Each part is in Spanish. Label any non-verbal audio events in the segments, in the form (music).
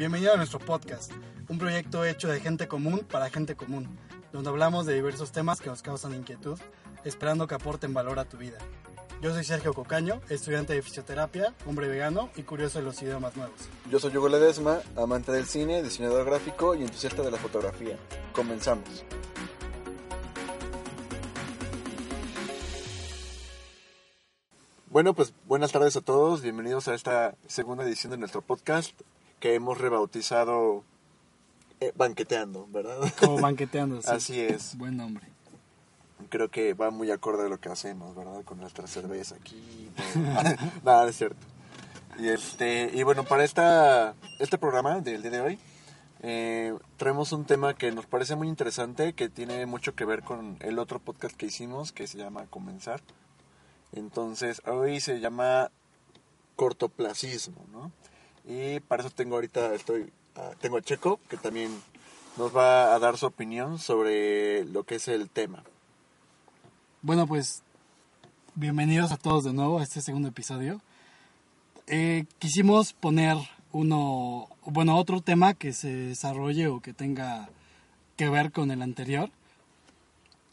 Bienvenido a nuestro podcast, un proyecto hecho de gente común para gente común, donde hablamos de diversos temas que nos causan inquietud, esperando que aporten valor a tu vida. Yo soy Sergio Cocaño, estudiante de fisioterapia, hombre vegano y curioso de los idiomas nuevos. Yo soy Hugo Ledesma, amante del cine, diseñador gráfico y entusiasta de la fotografía. Comenzamos. Bueno, pues buenas tardes a todos, bienvenidos a esta segunda edición de nuestro podcast que hemos rebautizado eh, Banqueteando, ¿verdad? Como (laughs) banqueteando, sí. Así es. Buen nombre. Creo que va muy acorde a lo que hacemos, ¿verdad? Con nuestra cerveza aquí. (laughs) Nada, es cierto. Y, este, y bueno, para esta, este programa del día de hoy, eh, traemos un tema que nos parece muy interesante, que tiene mucho que ver con el otro podcast que hicimos, que se llama Comenzar. Entonces, hoy se llama cortoplacismo, ¿no? Y para eso tengo ahorita, estoy, ah, tengo a Checo, que también nos va a dar su opinión sobre lo que es el tema. Bueno, pues bienvenidos a todos de nuevo a este segundo episodio. Eh, quisimos poner uno, bueno, otro tema que se desarrolle o que tenga que ver con el anterior.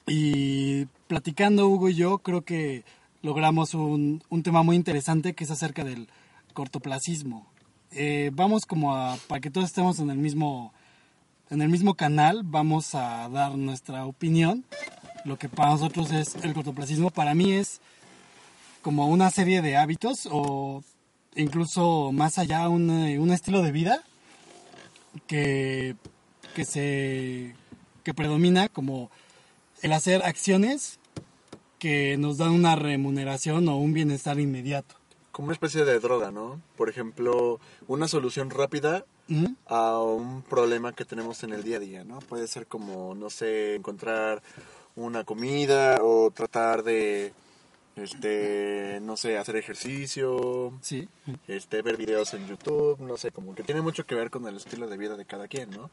Y platicando Hugo y yo, creo que logramos un, un tema muy interesante que es acerca del cortoplacismo. Eh, vamos como a, para que todos estemos en el mismo, en el mismo canal, vamos a dar nuestra opinión. Lo que para nosotros es el cortoplacismo, para mí es como una serie de hábitos o incluso más allá un, un estilo de vida que, que se que predomina como el hacer acciones que nos dan una remuneración o un bienestar inmediato. Como una especie de droga, ¿no? Por ejemplo, una solución rápida ¿Mm? a un problema que tenemos en el día a día, ¿no? Puede ser como, no sé, encontrar una comida o tratar de, este, no sé, hacer ejercicio, Sí. este, ver videos en YouTube, no sé, como que tiene mucho que ver con el estilo de vida de cada quien, ¿no?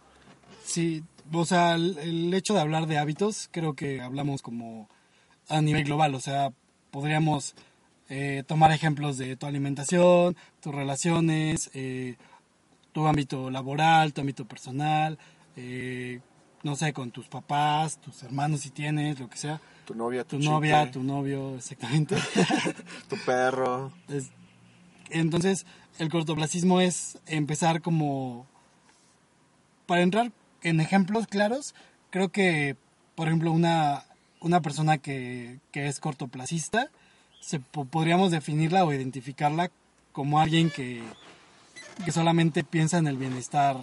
Sí, o sea, el, el hecho de hablar de hábitos, creo que hablamos como a nivel global, o sea, podríamos eh, tomar ejemplos de tu alimentación, tus relaciones, eh, tu ámbito laboral, tu ámbito personal, eh, no sé, con tus papás, tus hermanos si tienes, lo que sea, Tu novia, tu, tu novia, tu novio, exactamente. (laughs) tu perro. Es- entonces, el cortoplacismo es empezar como... Para entrar en ejemplos claros, creo que, por ejemplo, una, una persona que, que es cortoplacista, se, po- podríamos definirla o identificarla como alguien que, que solamente piensa en el bienestar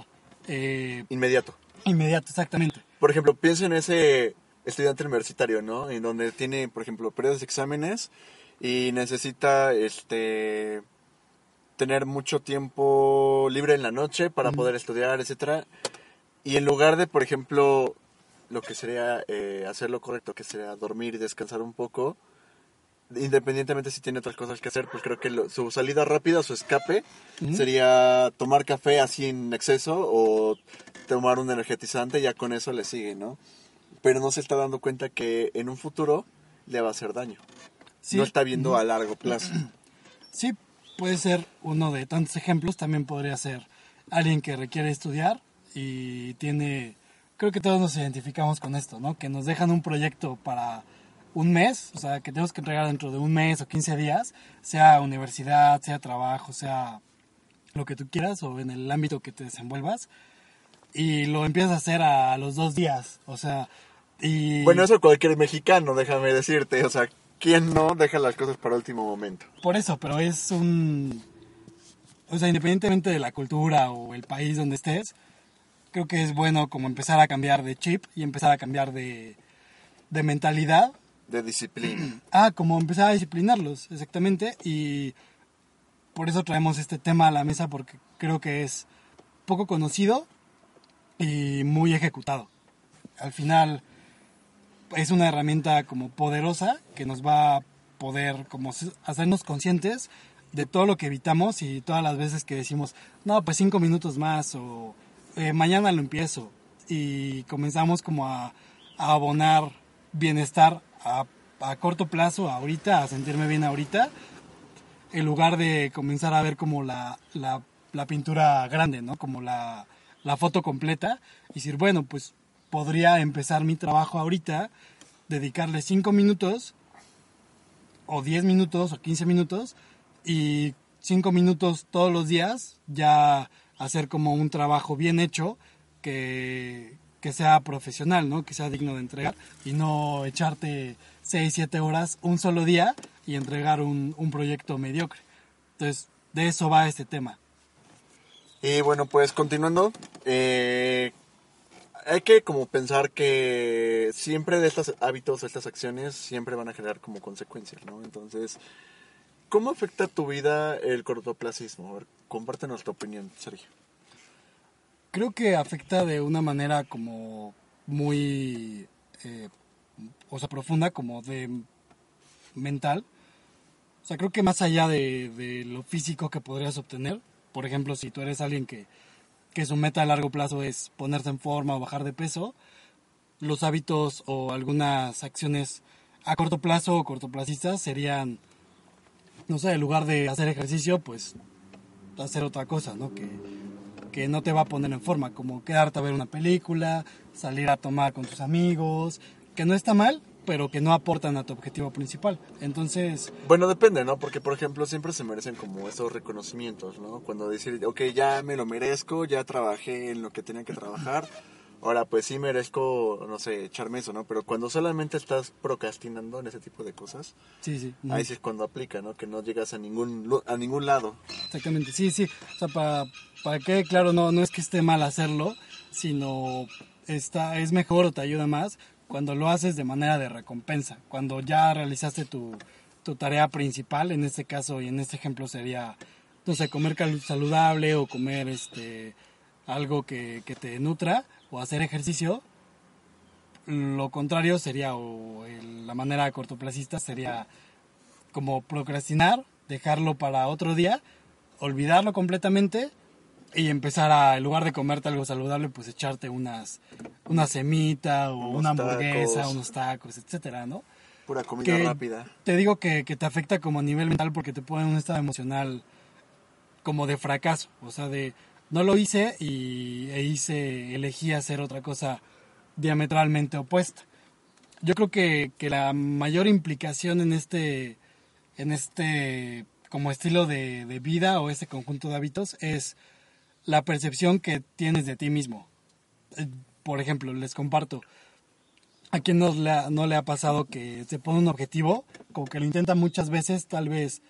eh, Inmediato. inmediato, exactamente. Por ejemplo, piensa en ese estudiante universitario, ¿no? En donde tiene, por ejemplo, periodos de exámenes y necesita, este, tener mucho tiempo libre en la noche para poder estudiar, etcétera. Y en lugar de, por ejemplo, lo que sería eh, hacer lo correcto, que sería dormir y descansar un poco, independientemente si tiene otras cosas que hacer, pues creo que lo- su salida rápida, su escape, sería tomar café así en exceso o tomar un energetizante, ya con eso le sigue, ¿no? Pero no se está dando cuenta que en un futuro le va a hacer daño. Sí. No está viendo a largo plazo. (clears throat) Sí, puede ser uno de tantos ejemplos. También podría ser alguien que requiere estudiar y tiene, creo que todos nos identificamos con esto, ¿no? Que nos dejan un proyecto para un mes, o sea, que tenemos que entregar dentro de un mes o 15 días, sea universidad, sea trabajo, sea lo que tú quieras o en el ámbito que te desenvuelvas. Y lo empiezas a hacer a los dos días, o sea, y... Bueno, eso cualquier mexicano, déjame decirte. O sea, ¿quién no deja las cosas para último momento? Por eso, pero es un... O sea, independientemente de la cultura o el país donde estés, creo que es bueno como empezar a cambiar de chip y empezar a cambiar de, de mentalidad. De disciplina. (clears throat) Ah, como empezar a disciplinarlos, exactamente. Y por eso traemos este tema a la mesa porque creo que es poco conocido y muy ejecutado. Al final es una herramienta como poderosa que nos va a poder como hacernos conscientes de todo lo que evitamos y todas las veces que decimos, no, pues cinco minutos más o eh, mañana lo empiezo y comenzamos como a, abonar bienestar a, a, corto plazo, ahorita, a sentirme bien ahorita, en lugar de comenzar a ver como la, la, la pintura grande, ¿no? Como la, la foto completa y decir, bueno, pues podría empezar mi trabajo ahorita, dedicarle cinco minutos o 10 minutos o 15 minutos y 5 minutos todos los días ya hacer como un trabajo bien hecho que, que sea profesional, ¿no? Que sea digno de entregar y no echarte 6, 7 horas un solo día y entregar un, proyecto mediocre. Entonces, de eso va este tema. Y bueno, pues continuando, eh, hay que como pensar que siempre de estos hábitos, estas acciones, siempre van a generar como consecuencias, ¿no? Entonces, ¿Cómo afecta tu vida el cortoplacismo? A ver, compártenos tu opinión, Sergio. Creo que afecta de una manera como muy, eh, o sea, profunda, como de mental. O sea, creo que más allá de, lo físico que podrías obtener, por ejemplo, si tú eres alguien que, que su meta a largo plazo es ponerse en forma o bajar de peso, los hábitos o algunas acciones a corto plazo o cortoplacistas serían no sé, en lugar de hacer ejercicio, pues hacer otra cosa, ¿no? Que, que no te va a poner en forma, como quedarte a ver una película, salir a tomar con tus amigos, que no está mal, pero que no aportan a tu objetivo principal. Entonces... Bueno, depende, ¿no? Porque, por ejemplo, siempre se merecen como esos reconocimientos, ¿no? Cuando decir, ok, ya me lo merezco, ya trabajé en lo que tenía que trabajar, Ahora, pues sí merezco, no sé, echarme eso, ¿no? Pero cuando solamente estás procrastinando en ese tipo de cosas, sí, sí. ahí sí es cuando aplica, ¿no? Que no llegas a ningún, a ningún lado. Exactamente, sí, sí. O sea, para, para que, claro, no, no es que esté mal hacerlo, sino está, es mejor o te ayuda más cuando lo haces de manera de recompensa. Cuando ya realizaste tu, tu tarea principal, en este caso y en este ejemplo sería, no sé, comer saludable o comer este algo que, que te nutra o hacer ejercicio, lo contrario sería, o la manera cortoplacista sería como procrastinar, dejarlo para otro día, olvidarlo completamente y empezar a, en lugar de comerte algo saludable, pues echarte unas, una semita o una hamburguesa, unos tacos, etcétera, ¿no? Pura comida rápida. Te digo que, que, te afecta como a nivel mental porque te pone en un estado emocional como de fracaso, o sea, de no lo hice y e hice, elegí hacer otra cosa diametralmente opuesta. Yo creo que, la mayor implicación en este, en este como estilo de, vida o este conjunto de hábitos es la percepción que tienes de ti mismo. Eh, por ejemplo, les comparto, a quien no le, ha, no le ha pasado que se pone un objetivo, como que lo intenta muchas veces, tal vez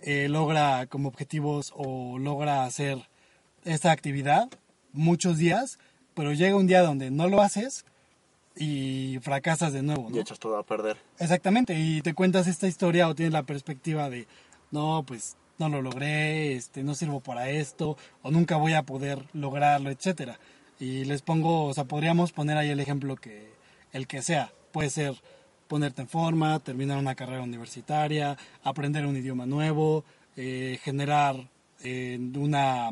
eh, logra como objetivos o logra hacer esta actividad muchos días, pero llega un día donde no lo haces y fracasas de nuevo. Y echas todo a perder. Exactamente, y te cuentas esta historia o tienes la perspectiva de, no, pues no lo logré, este, no sirvo para esto, o nunca voy a poder lograrlo, etcétera. Y les pongo, o sea, podríamos poner ahí el ejemplo que, el que sea, puede ser ponerte en forma, terminar una carrera universitaria, aprender un idioma nuevo, eh, generar eh, una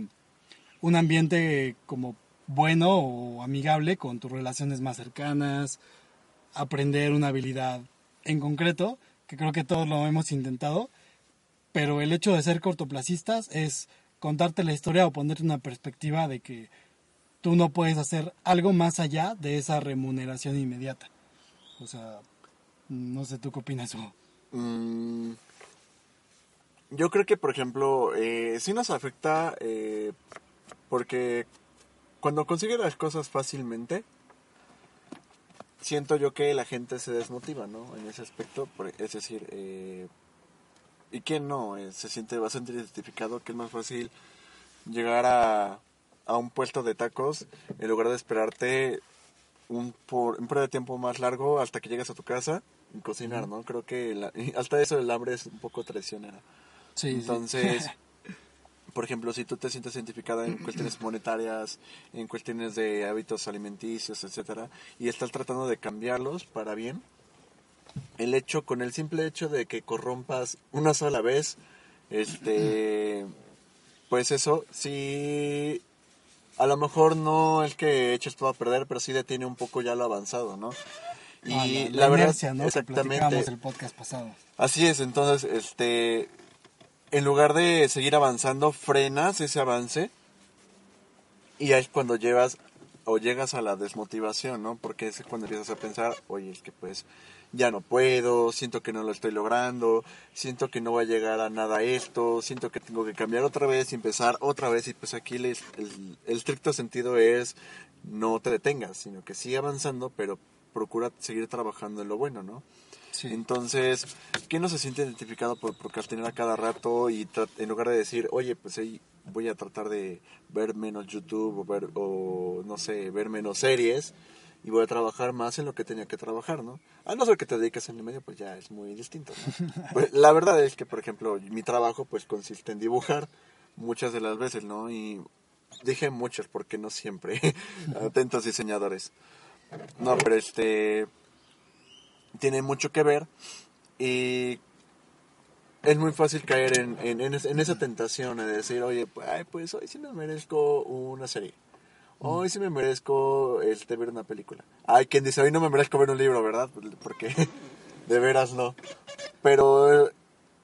un ambiente como bueno o amigable con tus relaciones más cercanas, aprender una habilidad en concreto, que creo que todos lo hemos intentado, pero el hecho de ser cortoplacistas es contarte la historia o ponerte una perspectiva de que tú no puedes hacer algo más allá de esa remuneración inmediata. O sea, no sé, ¿tú qué opinas? Mm, yo creo que, por ejemplo, eh, sí nos afecta eh, porque cuando consigue las cosas fácilmente, siento yo que la gente se desmotiva, ¿no? En ese aspecto, es decir, eh, ¿y quién no? Eh, se siente bastante identificado que es más fácil llegar a, a un puesto de tacos en lugar de esperarte un, por, un periodo de tiempo más largo hasta que llegas a tu casa y cocinar, ¿no? Creo que hasta eso el hambre es un poco traicionera. Sí, Entonces... (laughs) por ejemplo, si tú te sientes identificada en cuestiones (clears throat) monetarias, en cuestiones de hábitos alimenticios, etcétera, y estás tratando de cambiarlos para bien, el hecho, con el simple hecho de que corrompas una sola vez, este, (clears throat) pues eso, sí, a lo mejor no es que eches todo a perder, pero sí detiene un poco ya lo avanzado, ¿no? Y ah, la, verdad, ¿no? exactamente. el podcast pasado. Así es, entonces, este, en lugar de seguir avanzando, frenas ese avance y ahí es cuando llevas o llegas a la desmotivación, ¿no? Porque es cuando empiezas a pensar, oye, es que pues ya no puedo, siento que no lo estoy logrando, siento que no va a llegar a nada esto, siento que tengo que cambiar otra vez y empezar otra vez y pues aquí el, el, estricto sentido es no te detengas, sino que sigue avanzando, pero procura seguir trabajando en lo bueno, ¿no? Entonces, ¿quién no se siente identificado por procrastinar a cada rato y en lugar de decir, oye, pues ahí voy a tratar de ver menos YouTube o, ver, o no sé, ver menos series y voy a trabajar más en lo que tenía que trabajar, ¿no? A no ser que te dediques en el medio, pues ya es muy distinto, (laughs) pues, la verdad es que, por ejemplo, mi trabajo pues consiste en dibujar muchas de las veces, ¿no? Y dije muchas porque no siempre. (laughs) Atentos diseñadores. No, pero este tiene mucho que ver y es muy fácil caer en, en, esa tentación de decir, oye, pues, pues hoy sí me merezco una serie. Hoy sí me merezco este, ver una película. Hay quien dice, hoy no me merezco ver un libro, ¿verdad? Porque (laughs) de veras no. Pero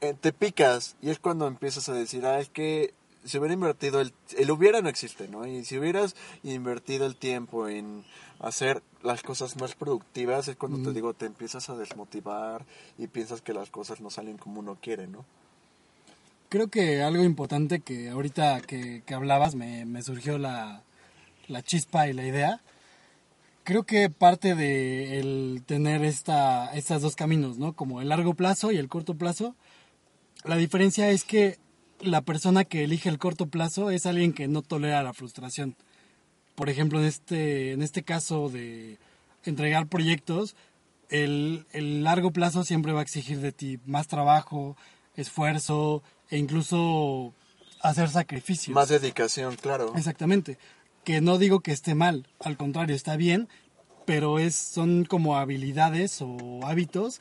eh, te picas y es cuando empiezas a decir, ah, es que si hubiera invertido el, el hubiera no existe, ¿no? Y si hubieras invertido el tiempo en hacer las cosas más productivas es cuando te digo te empiezas a desmotivar y piensas que las cosas no salen como uno quiere, ¿no? Creo que algo importante que ahorita que, hablabas me, me surgió la, la, chispa y la idea. Creo que parte de el tener esta, estos dos caminos, ¿no? Como el largo plazo y el corto plazo. La diferencia es que la persona que elige el corto plazo es alguien que no tolera la frustración por ejemplo, en este, en este caso de entregar proyectos, el, el largo plazo siempre va a exigir de ti más trabajo, esfuerzo e incluso hacer sacrificios. Más dedicación, claro. Exactamente. Que no digo que esté mal, al contrario, está bien, pero es, son como habilidades o hábitos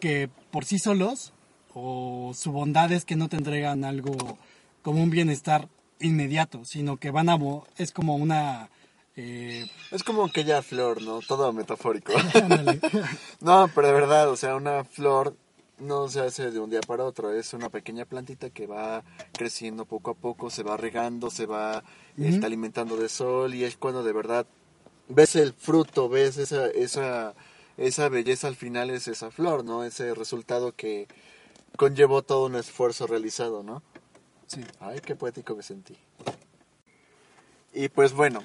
que por sí solos o su bondad es que no te entregan algo como un bienestar inmediato, sino que van a... es como una... Eh, es como aquella flor, ¿no? Todo metafórico. (laughs) (laughs) no, pero de verdad, o sea, una flor no se hace de un día para otro, es una pequeña plantita que va creciendo poco a poco, se va regando, se va está alimentando de sol y es cuando de verdad ves el fruto, ves esa, esa, esa belleza al final, es esa flor, ¿no? Ese resultado que conllevó todo un esfuerzo realizado, ¿no? Ay, qué poético me sentí. Y pues bueno,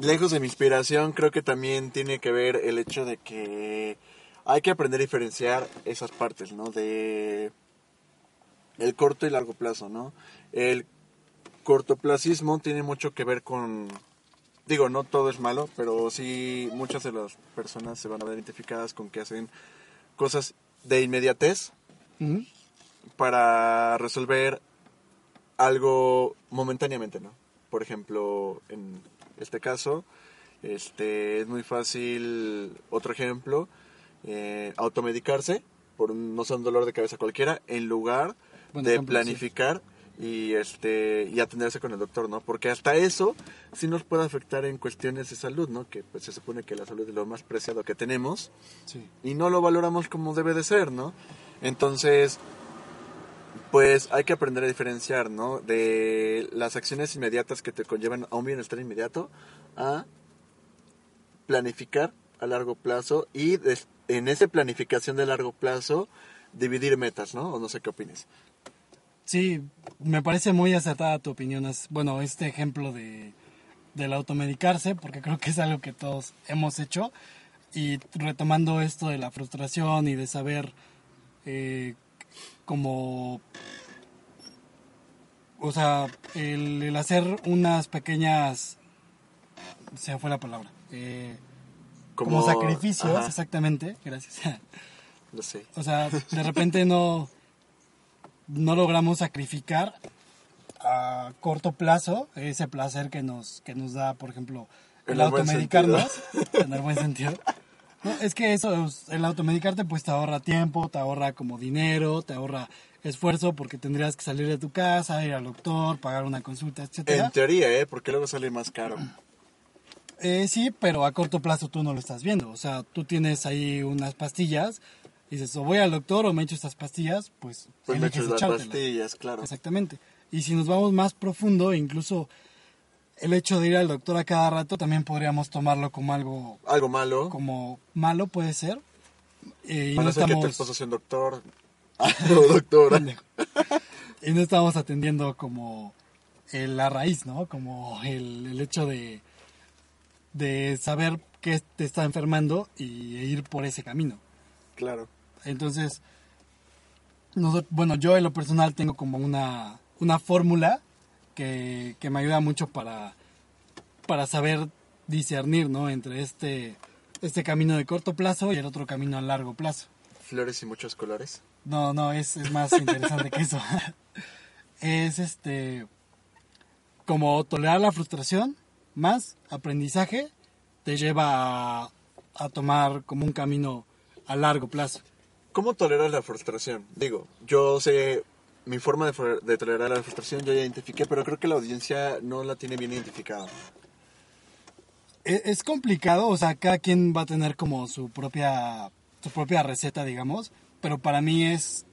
lejos de mi inspiración, creo que también tiene que ver el hecho de que hay que aprender a diferenciar esas partes, ¿no? De el corto y largo plazo, ¿no? El cortoplacismo tiene mucho que ver con, digo, no todo es malo, pero sí muchas de las personas se van a ver identificadas con que hacen cosas de inmediatez para resolver algo momentáneamente, ¿no? Por ejemplo, en este caso, este, es muy fácil, otro ejemplo, eh, automedicarse por un, no sé, un dolor de cabeza cualquiera, en lugar de planificar y este y atenderse con el doctor, ¿no? Porque hasta eso sí nos puede afectar en cuestiones de salud, ¿no? Que pues se supone que la salud es lo más preciado que tenemos y no lo valoramos como debe de ser, ¿no? Entonces, pues hay que aprender a diferenciar, ¿no? De las acciones inmediatas que te conllevan a un bienestar inmediato a planificar a largo plazo y en esa planificación de largo plazo dividir metas, ¿no? O no sé qué opinas. Sí, me parece muy acertada tu opinión. Bueno, este ejemplo de, del automedicarse, porque creo que es algo que todos hemos hecho. Y retomando esto de la frustración y de saber eh, como o sea, el, hacer unas pequeñas, se fue la palabra, eh, como, sacrificios, exactamente, gracias. (laughs) Lo sé. O sea, de repente no, no logramos sacrificar a corto plazo, ese placer que nos, que nos da, por ejemplo, el automedicarnos, en el buen sentido. (laughs) No, es que eso, el automedicarte pues te ahorra tiempo, te ahorra como dinero, te ahorra esfuerzo porque tendrías que salir de tu casa, ir al doctor, pagar una consulta, etcétera. En teoría, ¿eh? Porque luego sale más caro. (clears throat) Eh, sí, pero a corto plazo tú no lo estás viendo. O sea, tú tienes ahí unas pastillas y dices, o voy al doctor o me echo estas pastillas, pues, Pues me echas las pastillas, claro. Exactamente. Y si nos vamos más profundo, incluso el hecho de ir al doctor a cada rato también podríamos tomarlo como algo Algo malo. como malo, puede ser. Eh, y, no Para ser que tu estamos, sea un doctor. (laughs) no, doctora. (laughs) y no estamos atendiendo como eh, la raíz, ¿no? Como el, el hecho de, de saber qué te está enfermando y ir por ese camino. claro. Entonces, nosotros, bueno, yo en lo personal tengo como una, una fórmula que, que me ayuda mucho para, para saber discernir, ¿no? Entre este, este camino de corto plazo y el otro camino a largo plazo. Flores y muchos colores. No, no, es, es más (laughs) interesante que eso. es este, como tolerar la frustración más aprendizaje te lleva a, a tomar como un camino a largo plazo. ¿Cómo toleras la frustración? Digo, yo sé mi forma de, de tolerar la frustración, yo ya identifiqué, pero creo que la audiencia no la tiene bien identificada. E- Es complicado, o sea, cada quien va a tener como su propia, su propia receta, digamos, pero para mí es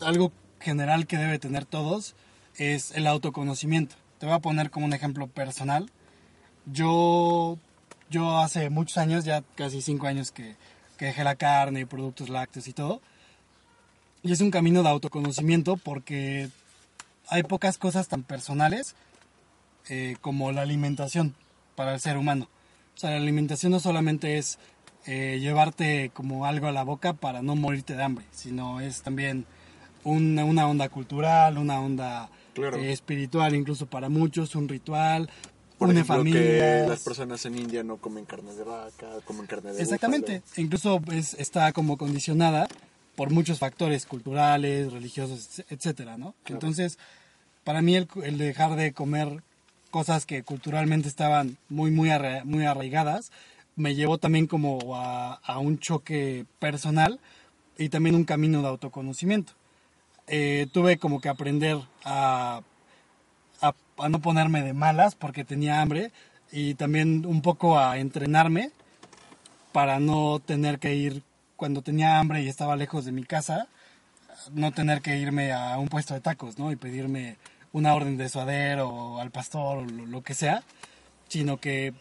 algo general que debe tener todos, es el autoconocimiento. Te voy a poner como un ejemplo personal. Yo, yo hace muchos años, ya casi cinco años que, que dejé la carne y productos lácteos y todo, y es un camino de autoconocimiento porque hay pocas cosas tan personales eh, como la alimentación para el ser humano. O sea, la alimentación no solamente es eh, llevarte como algo a la boca para no morirte de hambre, sino es también una, una onda cultural, una onda Claro. eh, espiritual, incluso para muchos, un ritual, Por une ejemplo, que familias. las personas en India no comen carne de vaca, comen carne de Exactamente, búfalo. incluso es, está como condicionada por muchos factores culturales, religiosos, etcétera, ¿no? Claro. Entonces, para mí el, el dejar de comer cosas que culturalmente estaban muy, muy, arra- muy arraigadas, me llevó también como a, a un choque personal y también un camino de autoconocimiento. Eh, tuve como que aprender a, a, a no ponerme de malas porque tenía hambre y también un poco a entrenarme para no tener que ir cuando tenía hambre y estaba lejos de mi casa, no tener que irme a un puesto de tacos, ¿no? Y pedirme una orden de suadero o al pastor o lo, lo que sea, sino que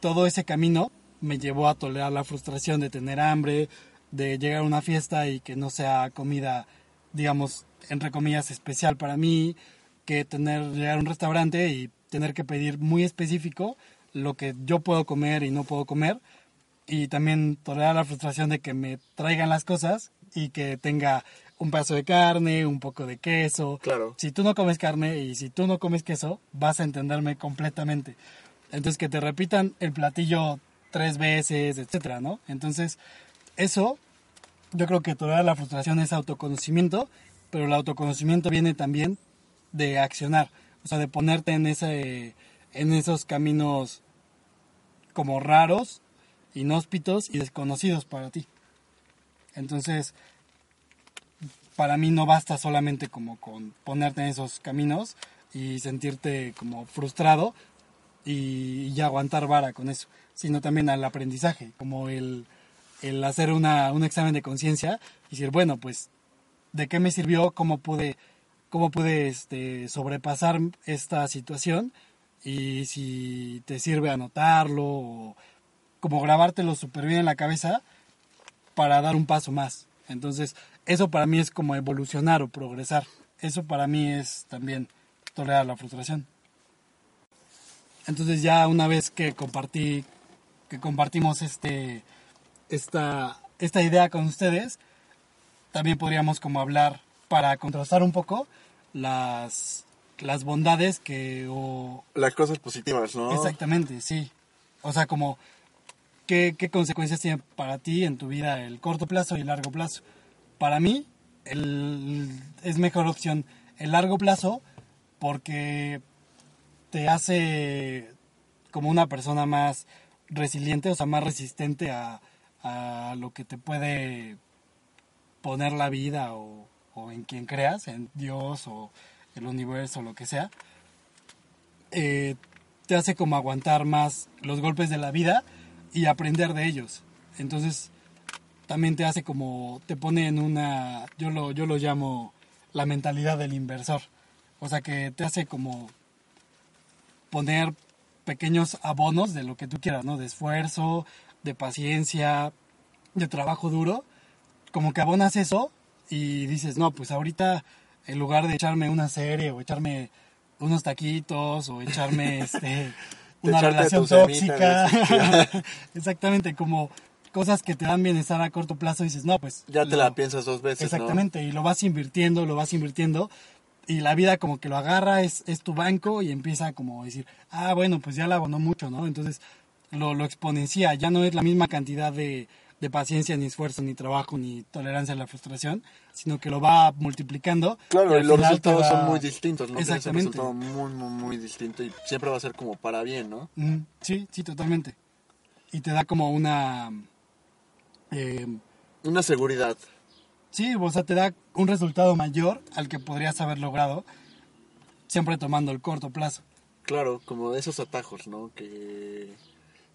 todo ese camino me llevó a tolerar la frustración de tener hambre, de llegar a una fiesta y que no sea comida, digamos, entre comillas, especial para mí, que tener, llegar a un restaurante y tener que pedir muy específico lo que yo puedo comer y no puedo comer, y también tolerar la frustración de que me traigan las cosas y que tenga un pedazo de carne, un poco de queso. Claro. Si tú no comes carne y si tú no comes queso, vas a entenderme completamente. Entonces que te repitan el platillo tres veces, etcétera, ¿no? Entonces, eso, yo creo que tolerar la frustración es autoconocimiento, pero el autoconocimiento viene también de accionar, o sea, de ponerte en ese, en esos caminos como raros, inhóspitos y desconocidos para ti. Entonces, para mí no basta solamente como con ponerte en esos caminos y sentirte como frustrado y, y aguantar vara con eso, sino también al aprendizaje, como el, hacer una, un examen de conciencia y decir, bueno, pues, ¿de qué me sirvió? ¿Cómo pude, cómo pude este, sobrepasar esta situación? Y si te sirve anotarlo o como grabártelo súper bien en la cabeza para dar un paso más. Entonces, eso para mí es como evolucionar o progresar. Eso para mí es también tolerar la frustración. Entonces ya una vez que compartí, que compartimos este, esta, esta idea con ustedes, también podríamos como hablar para contrastar un poco las, las bondades que o Las cosas positivas, ¿no? Exactamente, sí. O sea, como ¿qué, qué consecuencias tiene para ti en tu vida el corto plazo y el largo plazo. Para mí el, es mejor opción el largo plazo porque te hace como una persona más resiliente, o sea, más resistente a, a lo que te puede poner la vida o, o en quien creas, en Dios o el universo o lo que sea, eh, te hace como aguantar más los golpes de la vida y aprender de ellos. Entonces, también te hace como, te pone en una, yo lo, yo lo llamo la mentalidad del inversor. O sea, que te hace como poner pequeños abonos de lo que tú quieras, ¿no? De esfuerzo, de paciencia, de trabajo duro. Como que abonas eso y dices, no, pues ahorita en lugar de echarme una serie o echarme unos taquitos o echarme (laughs) este una relación tóxica. (laughs) Exactamente, como cosas que te dan bienestar a corto plazo dices, no, pues Ya te lo- la piensas dos veces, ¿no? Exactamente, y lo vas invirtiendo, lo vas invirtiendo, y la vida como que lo agarra, es, es tu banco, y empieza como a decir, ah, bueno, pues ya la abonó mucho, ¿no? Entonces lo, lo exponencia, ya no es la misma cantidad de, de paciencia, ni esfuerzo, ni trabajo, ni tolerancia a la frustración, sino que lo va multiplicando. Claro, y los resultados va- son muy distintos, ¿no? Tienes un Exactamente. resultado muy, muy, muy distinto y siempre va a ser como para bien, ¿no? Mm, sí, sí, totalmente. Y te da como una... eh, Una seguridad. Sí, o sea, te da un resultado mayor al que podrías haber logrado, siempre tomando el corto plazo. Claro, como de esos atajos, ¿no? Que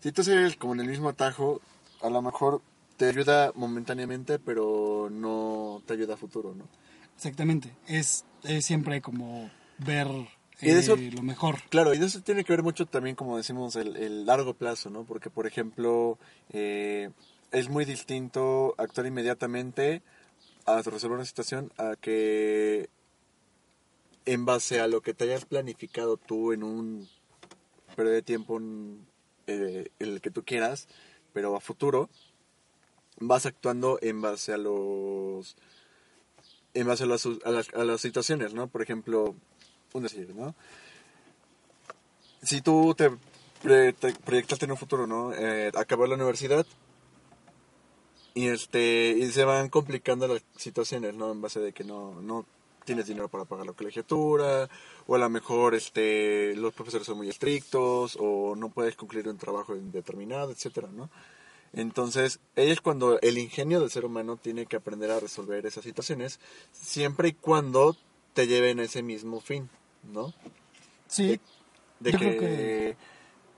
si tú sigues como en el mismo atajo, a lo mejor te ayuda momentáneamente, pero no te ayuda a futuro, ¿no? Exactamente, es, es siempre como ver Y de eh, eso- lo mejor. Claro, y de eso tiene que ver mucho también, como decimos, el, el largo plazo, ¿no? Porque, por ejemplo, eh, es muy distinto actuar inmediatamente a resolver una situación a que en base a lo que te hayas planificado tú en un periodo de tiempo en, eh, el que tú quieras, pero a futuro, vas actuando en base a los en base a las, a las, a las situaciones, ¿no? Por ejemplo, un decir, ¿no? Si tú te, pre- te proyectaste en un futuro, ¿no? Eh, acabar la universidad y este y se van complicando las situaciones, ¿no? En base de que no, no tienes dinero para pagar la colegiatura o a lo mejor este los profesores son muy estrictos o no puedes concluir un trabajo indeterminado, etcétera, ¿no? Entonces, es cuando el ingenio del ser humano tiene que aprender a resolver esas situaciones, siempre y cuando te lleven a ese mismo fin, ¿no? Sí, De que,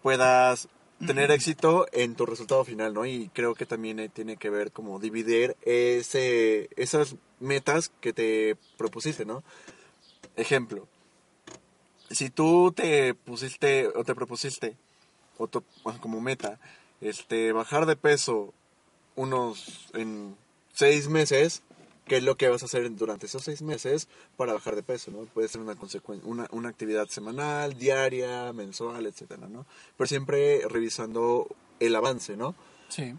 puedas tener éxito en tu resultado final, ¿no? Y creo que también eh, tiene que ver como dividir ese, esas metas que te propusiste, ¿no? Ejemplo, si tú te pusiste o te propusiste o bueno, como meta este bajar de peso unos en seis meses qué es lo que vas a hacer durante esos seis meses para bajar de peso no puede ser una una, una actividad semanal diaria mensual etcétera no pero siempre revisando el avance no sí,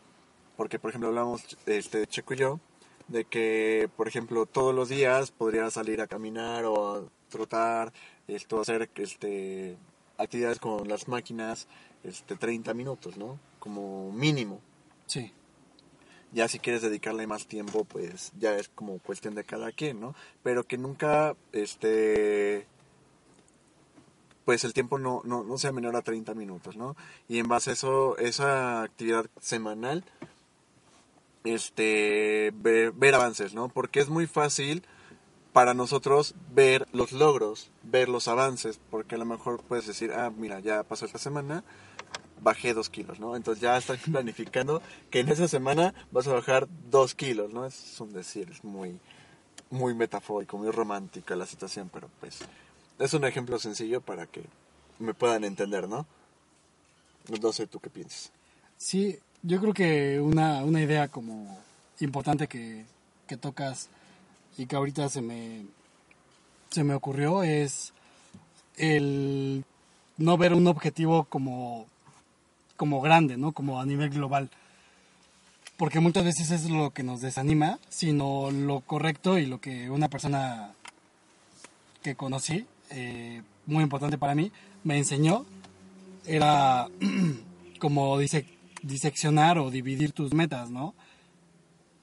porque por ejemplo hablamos este Checo y yo de que por ejemplo todos los días podría salir a caminar o a trotar esto hacer este actividades con las máquinas este 30 minutos no como mínimo sí, ya si quieres dedicarle más tiempo pues ya es como cuestión de cada quien no pero que nunca este pues el tiempo no, no, no sea menor a 30 minutos, ¿no? Y en base a eso, esa actividad semanal, este, ver, ver avances, ¿no? Porque es muy fácil para nosotros ver los logros, ver los avances, porque a lo mejor puedes decir, ah, mira, ya pasó esta semana, bajé dos kilos, ¿no? Entonces ya estás (laughs) planificando que en esa semana vas a bajar dos kilos, ¿no? Es un decir, es muy, muy metafórico, muy romántica la situación, pero pues es un ejemplo sencillo para que me puedan entender, ¿no? No sé tú qué piensas. sí, yo creo que una, una idea como importante que, que tocas y que ahorita se me, se me ocurrió es el no ver un objetivo como, como grande, ¿no? Como a nivel global. Porque muchas veces es lo que nos desanima, sino lo correcto y lo que una persona que conocí, eh, muy importante para mí, me enseñó, era (clears throat) como dice, diseccionar o dividir tus metas, ¿no?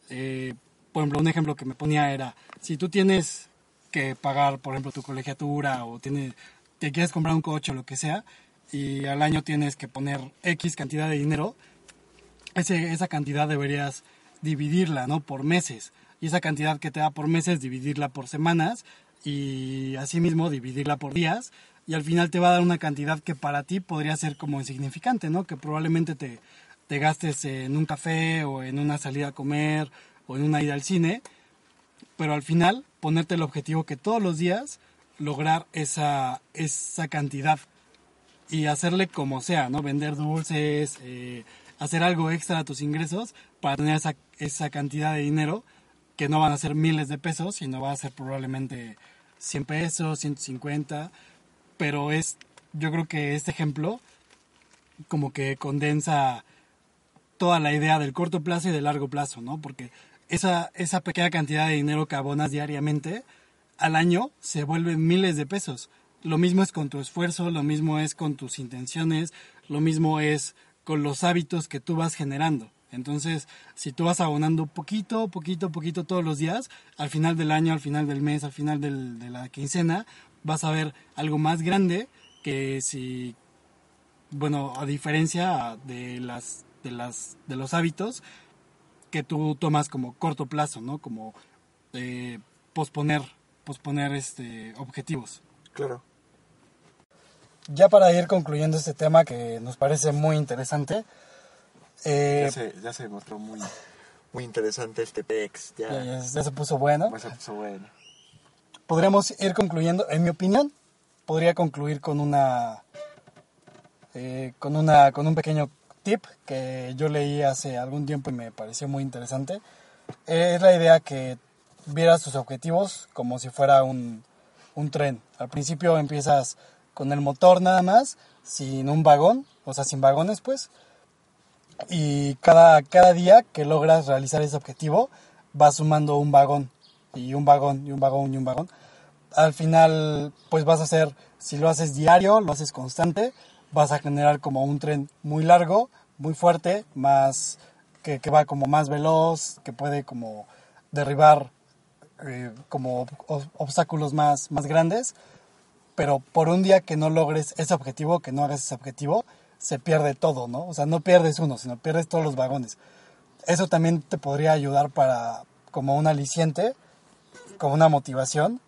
Eh, por ejemplo, un ejemplo que me ponía era, si tú tienes que pagar, por ejemplo, tu colegiatura o tiene, te quieres comprar un coche o lo que sea y al año tienes que poner X cantidad de dinero, ese, esa cantidad deberías dividirla, ¿no? Por meses. Y esa cantidad que te da por meses, dividirla por semanas y asimismo dividirla por días. Y al final te va a dar una cantidad que para ti podría ser como insignificante, ¿no? Que probablemente te, te gastes en un café o en una salida a comer o en una ida al cine. Pero al final ponerte el objetivo que todos los días lograr esa, esa cantidad y hacerle como sea, ¿no? Vender dulces, eh, hacer algo extra a tus ingresos para tener esa, esa cantidad de dinero que no van a ser miles de pesos, sino va a ser probablemente 100 pesos, 150, pero es, yo creo que este ejemplo como que condensa toda la idea del corto plazo y del largo plazo, ¿no? Porque esa, esa pequeña cantidad de dinero que abonas diariamente, al año se vuelven miles de pesos. Lo mismo es con tu esfuerzo, lo mismo es con tus intenciones, lo mismo es con los hábitos que tú vas generando. Entonces, si tú vas abonando poquito, poquito, poquito todos los días, al final del año, al final del mes, al final del, de la quincena, vas a ver algo más grande que si, bueno, a diferencia de las, de las, de los hábitos que tú tomas como corto plazo, ¿no? Como eh, posponer, posponer este objetivos. Claro. Ya para ir concluyendo este tema que nos parece muy interesante, eh, ya, se, ya se mostró muy, muy interesante este text. Ya, ya, ya se puso bueno. ya se puso bueno. Podríamos ir concluyendo, en mi opinión, podría concluir con una, eh, con una, con un pequeño tip que yo leí hace algún tiempo y me pareció muy interesante. Es la idea que vieras tus objetivos como si fuera un, un tren. Al principio empiezas con el motor nada más, sin un vagón, o sea, sin vagones pues. Y cada, cada día que logras realizar ese objetivo, vas sumando un vagón, y un vagón, y un vagón, y un vagón. Al final, pues vas a hacer, si lo haces diario, lo haces constante, vas a generar como un tren muy largo, muy fuerte, más que, que va como más veloz, que puede como derribar eh, como obstáculos más, más grandes pero por un día que no logres ese objetivo, que no hagas ese objetivo, se pierde todo, ¿no? O sea, no pierdes uno, sino pierdes todos los vagones. Eso también te podría ayudar para, como un aliciente, como una motivación,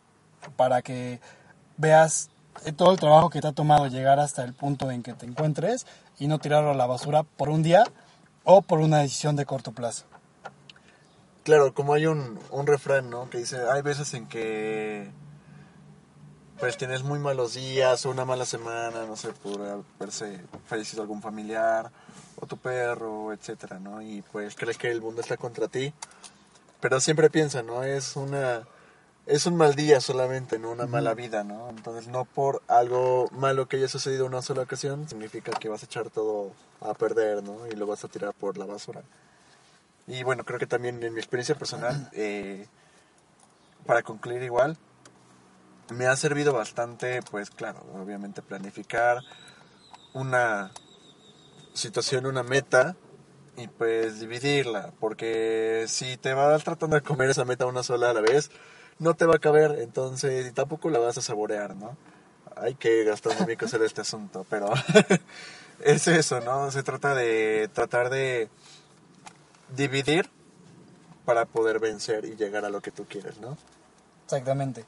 para que veas todo el trabajo que te ha tomado llegar hasta el punto en que te encuentres y no tirarlo a la basura por un día o por una decisión de corto plazo. Claro, como hay un, un refrán, ¿no? Que dice, hay veces en que pues tienes muy malos días o una mala semana, no sé, por haberse fallecido algún familiar o tu perro, etcétera, ¿no? Y pues crees que el mundo está contra ti, pero siempre piensa, ¿no? Es una es un mal día solamente, no una mala vida, ¿no? Entonces no por algo malo que haya sucedido una sola ocasión significa que vas a echar todo a perder, ¿no? Y lo vas a tirar por la basura. Y bueno, creo que también en mi experiencia personal, eh, para concluir igual, me ha servido bastante, pues claro, obviamente planificar una situación, una meta y pues dividirla, porque si te vas tratando de comer esa meta una sola a la vez, no te va a caber, entonces y tampoco la vas a saborear, ¿no? Hay que gastronómico ser este asunto, pero (laughs) es eso, ¿no? Se trata de tratar de dividir para poder vencer y llegar a lo que tú quieres, ¿no? Exactamente.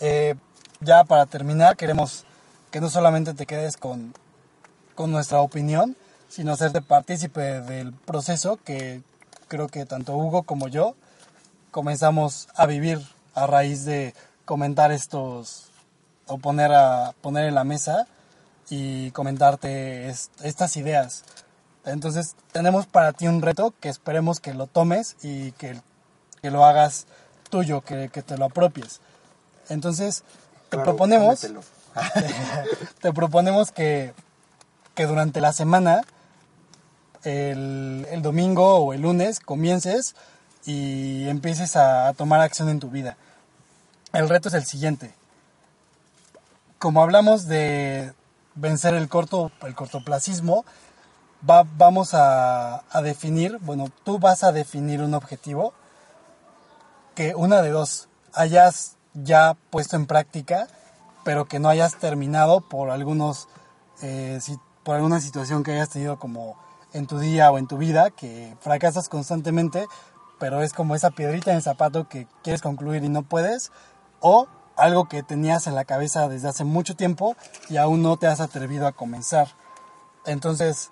Eh, ya para terminar, queremos que no solamente te quedes con, con nuestra opinión, sino hacerte partícipe del proceso que creo que tanto Hugo como yo comenzamos a vivir a raíz de comentar estos o poner a poner en la mesa y comentarte estas ideas. Entonces tenemos para ti un reto que esperemos que lo tomes y que, que lo hagas tuyo, que, que te lo apropies. Entonces, te proponemos, (laughs) te proponemos que, que durante la semana, el, el, domingo o el lunes, comiences y empieces a, a, tomar acción en tu vida. El reto es el siguiente. Como hablamos de vencer el, corto, el cortoplacismo, va, vamos a, a definir, bueno, tú vas a definir un objetivo que una de dos hayas ya puesto en práctica, pero que no hayas terminado por algunos, eh, por alguna situación que hayas tenido como en tu día o en tu vida, que fracasas constantemente, pero es como esa piedrita en el zapato que quieres concluir y no puedes, o algo que tenías en la cabeza desde hace mucho tiempo y aún no te has atrevido a comenzar. Entonces,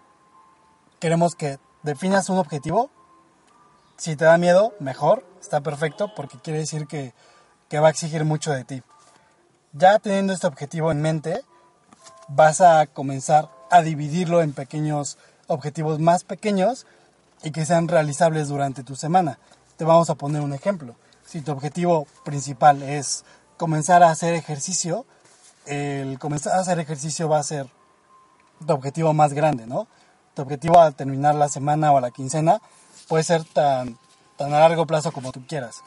queremos que definas un objetivo. Si te da miedo, mejor, está perfecto, porque quiere decir que, que va a exigir mucho de ti. Ya teniendo este objetivo en mente, vas a comenzar a dividirlo en pequeños objetivos más pequeños y que sean realizables durante tu semana. Te vamos a poner un ejemplo. Si tu objetivo principal es comenzar a hacer ejercicio, el comenzar a hacer ejercicio va a ser tu objetivo más grande, ¿no? Tu objetivo al terminar la semana o la quincena puede ser tan, tan a largo plazo como tú quieras.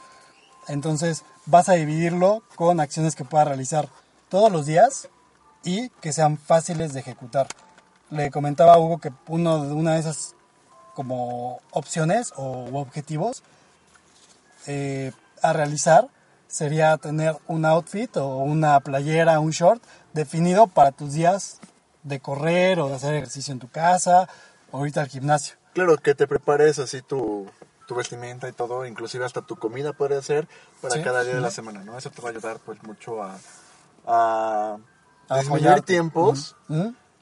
Entonces vas a dividirlo con acciones que puedas realizar todos los días y que sean fáciles de ejecutar. Le comentaba a Hugo que uno una de esas como opciones o objetivos eh, a realizar sería tener un outfit o una playera, un short definido para tus días de correr o de hacer ejercicio en tu casa o irte al gimnasio. Claro, que te prepares así tu, tu vestimenta y todo, inclusive hasta tu comida puede ser para Sí, cada día de la semana, ¿no? Eso te va a ayudar pues mucho a, a A disminuir apoyarte. tiempos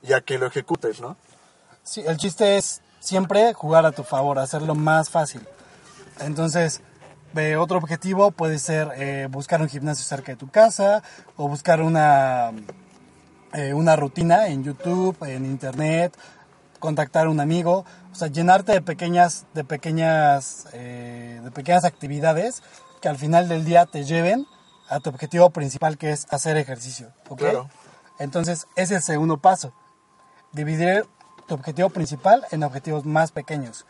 y a que lo ejecutes, ¿no? Sí, el chiste es siempre jugar a tu favor, hacerlo más fácil. Entonces, eh, otro objetivo puede ser eh, buscar un gimnasio cerca de tu casa o buscar una, eh, una rutina en YouTube, en Internet, contactar a un amigo, o sea, llenarte de pequeñas, de pequeñas, eh, de pequeñas actividades que al final del día te lleven a tu objetivo principal que es hacer ejercicio. ¿ok? Claro. Entonces, ese es el segundo paso dividir tu objetivo principal en objetivos más pequeños.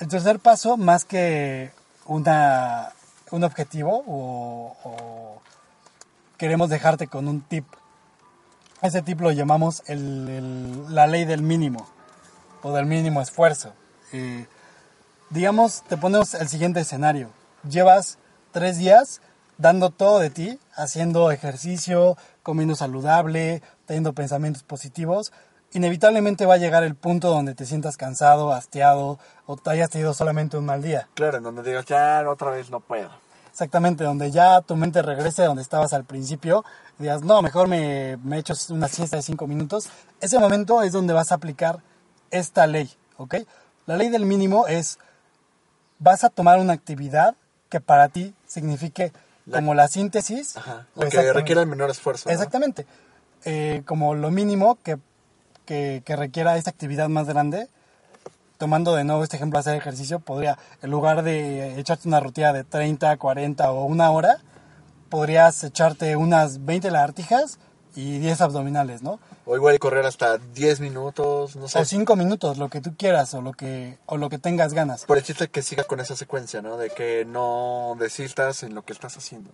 El tercer paso, más que una, un objetivo o, o queremos dejarte con un tip, ese tip lo llamamos el- el- la ley del mínimo o del mínimo esfuerzo. Eh, digamos, te ponemos el siguiente escenario. Llevas tres días dando todo de ti, haciendo ejercicio, comiendo saludable, teniendo pensamientos positivos. Inevitablemente va a llegar el punto donde te sientas cansado, hastiado o te hayas tenido solamente un mal día. Claro, en donde digas, ya otra vez no puedo. Exactamente, donde ya tu mente regrese donde estabas al principio, y digas, no, mejor me, me echo una siesta de cinco minutos. Ese momento es donde vas a aplicar esta ley, ¿ok? La ley del mínimo es, vas a tomar una actividad que para ti signifique La- como la síntesis. Ajá. Lo que requiera el menor esfuerzo. ¿no? Exactamente. Eh, como lo mínimo que, que, que requiera esta actividad más grande, tomando de nuevo este ejemplo, hacer ejercicio, podría, en lugar de echarte una rutina de 30, 40 o una hora, podrías echarte unas 20 lagartijas y 10 abdominales, ¿no? O igual correr hasta 10 minutos, no sé. O 5 minutos, lo que tú quieras o lo que, o lo que tengas ganas. Por el chiste que siga con esa secuencia, ¿no? De que no desistas en lo que estás haciendo.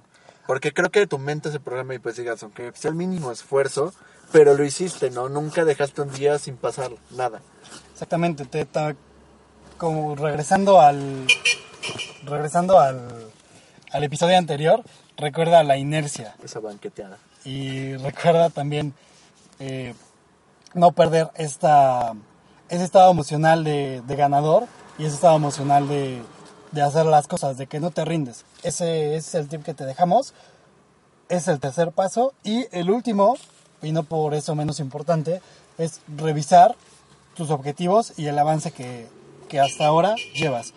Porque creo que tu mente se programa y pues digas, aunque sea el mínimo esfuerzo, pero lo hiciste, ¿no? Nunca dejaste un día sin pasar nada. Exactamente, te está como regresando al regresando al, al episodio anterior, recuerda la inercia Esa banqueteada. y recuerda también eh, no perder esta ese estado emocional de, de ganador y ese estado emocional de, de hacer las cosas, de que no te rindes. Ese, ese es el tip que te dejamos. Es el tercer paso. Y el último, y no por eso menos importante, es revisar tus objetivos y el avance que, que hasta ahora llevas.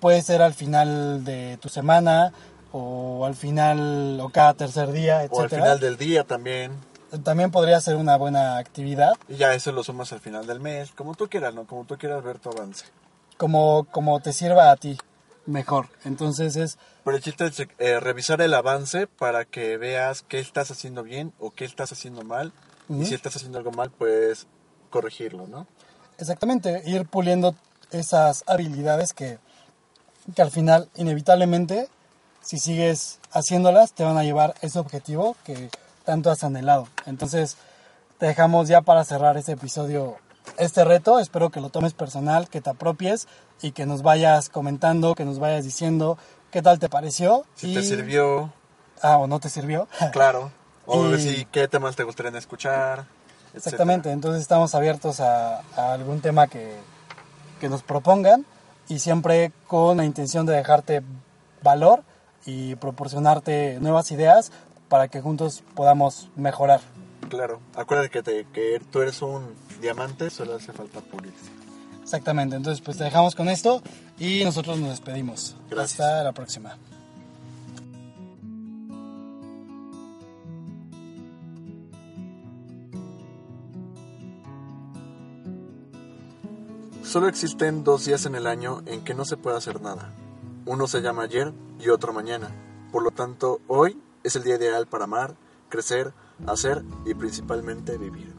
Puede ser al final de tu semana o al final o cada tercer día, etc. O al final del día también. También podría ser una buena actividad, Y ya eso lo sumas al final del mes. Como tú quieras, ¿no? Como tú quieras ver tu avance. como, como te sirva a ti mejor. Entonces es Pero el chiste es eh, revisar el avance para que veas qué estás haciendo bien o qué estás haciendo mal. Y si estás haciendo algo mal, pues corregirlo, ¿no? exactamente ir puliendo esas habilidades que, que al final inevitablemente si sigues haciéndolas te van a llevar ese objetivo que tanto has anhelado. Entonces te dejamos ya para cerrar este episodio este reto. Espero que lo tomes personal, que te apropies y que nos vayas comentando, que nos vayas diciendo qué tal te pareció. Si y te sirvió, Ah, o no te sirvió. (laughs) Claro. O Y- si qué temas te gustaría escuchar. etcétera. Exactamente, entonces estamos abiertos a, a algún tema que, que nos propongan y siempre con la intención de dejarte valor y proporcionarte nuevas ideas para que juntos podamos mejorar. Claro. Acuérdate que, te- que tú eres un diamante, solo hace falta pulirse. Exactamente, entonces pues te dejamos con esto y nosotros nos despedimos. Gracias. Hasta la próxima. Solo existen dos días en el año en que no se puede hacer nada. Uno se llama ayer y otro mañana. Por lo tanto, hoy es el día ideal para amar, crecer, hacer y principalmente vivir.